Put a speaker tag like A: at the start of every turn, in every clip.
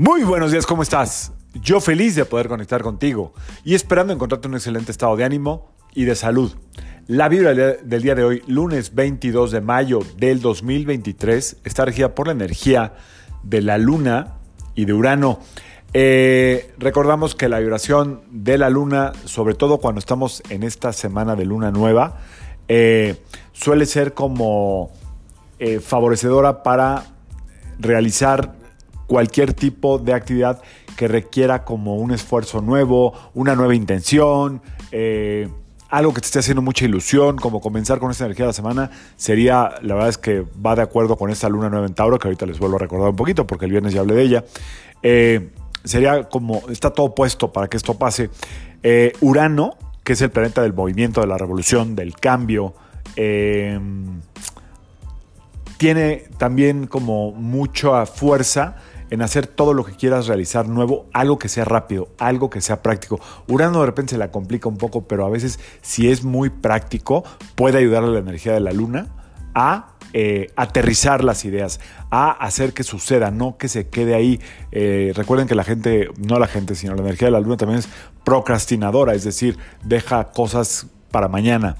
A: Muy buenos días, ¿cómo estás? Yo feliz de poder conectar contigo y esperando encontrarte un excelente estado de ánimo y de salud. La vibra del día de hoy, lunes 22 de mayo del 2023, está regida por la energía de la luna y de Urano. Eh, recordamos que la vibración de la luna, sobre todo cuando estamos en esta semana de luna nueva, eh, suele ser como eh, favorecedora para realizar cualquier tipo de actividad que requiera como un esfuerzo nuevo, una nueva intención, eh, algo que te esté haciendo mucha ilusión, como comenzar con esta energía de la semana, sería, la verdad es que va de acuerdo con esta luna nueva en Tauro, que ahorita les vuelvo a recordar un poquito, porque el viernes ya hablé de ella. Eh, sería como, está todo puesto para que esto pase. Eh, Urano, que es el planeta del movimiento, de la revolución, del cambio, tiene también como mucha fuerza en hacer todo lo que quieras realizar nuevo, algo que sea rápido, algo que sea práctico. Urano de repente se la complica un poco, pero a veces si es muy práctico, puede ayudar a la energía de la luna a eh, aterrizar las ideas, a hacer que suceda, no que se quede ahí. Eh, recuerden que la gente, no la gente, sino la energía de la luna también es procrastinadora, es decir, deja cosas para mañana.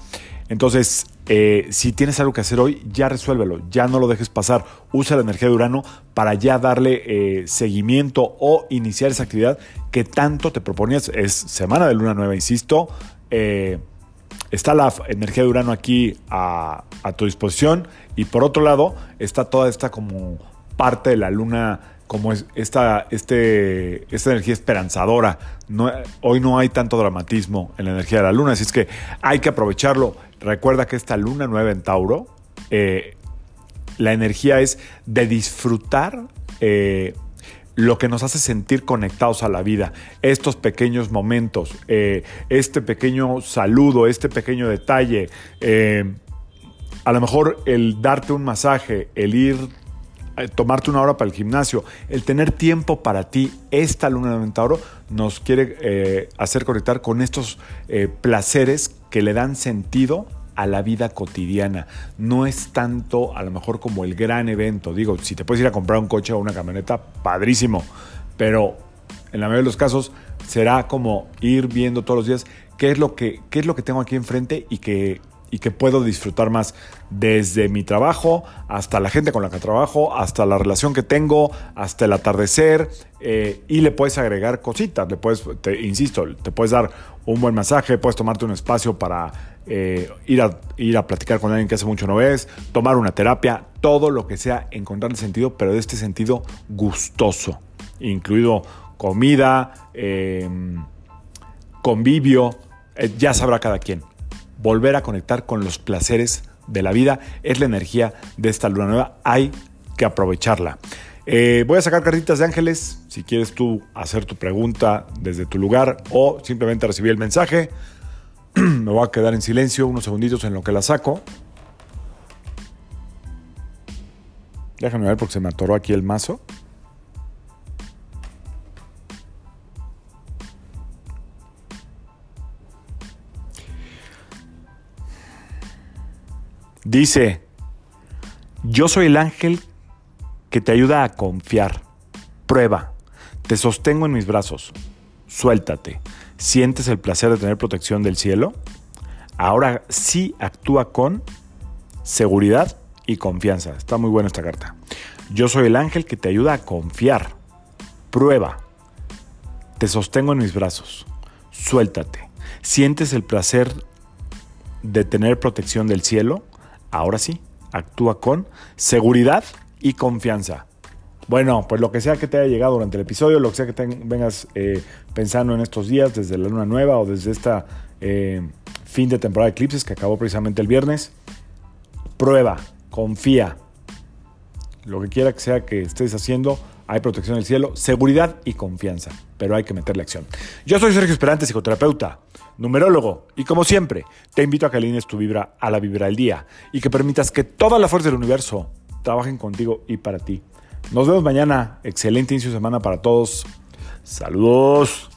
A: Entonces, eh, si tienes algo que hacer hoy, ya resuélvelo, ya no lo dejes pasar. Usa la energía de Urano para ya darle eh, seguimiento o iniciar esa actividad que tanto te proponías. Es semana de luna nueva, insisto. Eh, está la energía de Urano aquí a, tu disposición y por otro lado está toda esta como parte de la luna como esta, este, esta energía esperanzadora. hoy no hay tanto dramatismo en la energía de la luna, así es que hay que aprovecharlo. Recuerda que esta luna nueva en Tauro, eh, la energía es de disfrutar eh, lo que nos hace sentir conectados a la vida, estos pequeños momentos, eh, este pequeño saludo, este pequeño detalle, a lo mejor el darte un masaje, el ir tomarte una hora para el gimnasio, el tener tiempo para ti, esta luna de Tauro nos quiere hacer conectar con estos placeres que le dan sentido a la vida cotidiana. No es tanto a lo mejor como el gran evento. Digo, si te puedes ir a comprar un coche o una camioneta, padrísimo. Pero en la mayoría de los casos será como ir viendo todos los días qué es lo que, qué es lo que tengo aquí enfrente y que y que puedo disfrutar más desde mi trabajo hasta la gente con la que trabajo, hasta la relación que tengo, hasta el atardecer eh, y le puedes agregar cositas, le puedes, insisto, te puedes dar un buen masaje, puedes tomarte un espacio para eh, ir, a, ir a platicar con alguien que hace mucho no ves, tomar una terapia, todo lo que sea, encontrar el sentido, pero de este sentido gustoso, incluido comida, em, convivio, eh, ya sabrá cada quien volver a conectar con los placeres de la vida. Es la energía de esta luna nueva. Hay que aprovecharla. Eh, voy a sacar cartitas de ángeles. Si quieres tú hacer tu pregunta desde tu lugar o simplemente recibir el mensaje, me voy a quedar en silencio unos segunditos en lo que la saco. Déjame ver porque se me atoró aquí el mazo. Dice, yo soy el ángel que te ayuda a confiar. Prueba, te sostengo en mis brazos. Suéltate. ¿Sientes el placer de tener protección del cielo? Ahora sí actúa con seguridad y confianza. Está muy buena esta carta. Yo soy el ángel que te ayuda a confiar. Prueba. Te sostengo en mis brazos. Suéltate. ¿Sientes el placer de tener protección del cielo? Ahora sí, actúa con seguridad y confianza. Bueno, pues lo que sea que te haya llegado durante el episodio, lo que sea que te vengas eh, pensando en estos días, desde la luna nueva o desde esta eh, fin de temporada de eclipses que acabó precisamente el viernes, prueba, confía. Lo que quiera que sea que estés haciendo, hay protección del cielo, seguridad y confianza, pero hay que meterle acción. Yo soy Sergio Esperante, psicoterapeuta numerólogo, y como siempre, te invito a que alines tu vibra a la vibra del día y que permitas que toda la fuerza del universo trabajen contigo y para ti. Nos vemos mañana. Excelente inicio de semana para todos. Saludos.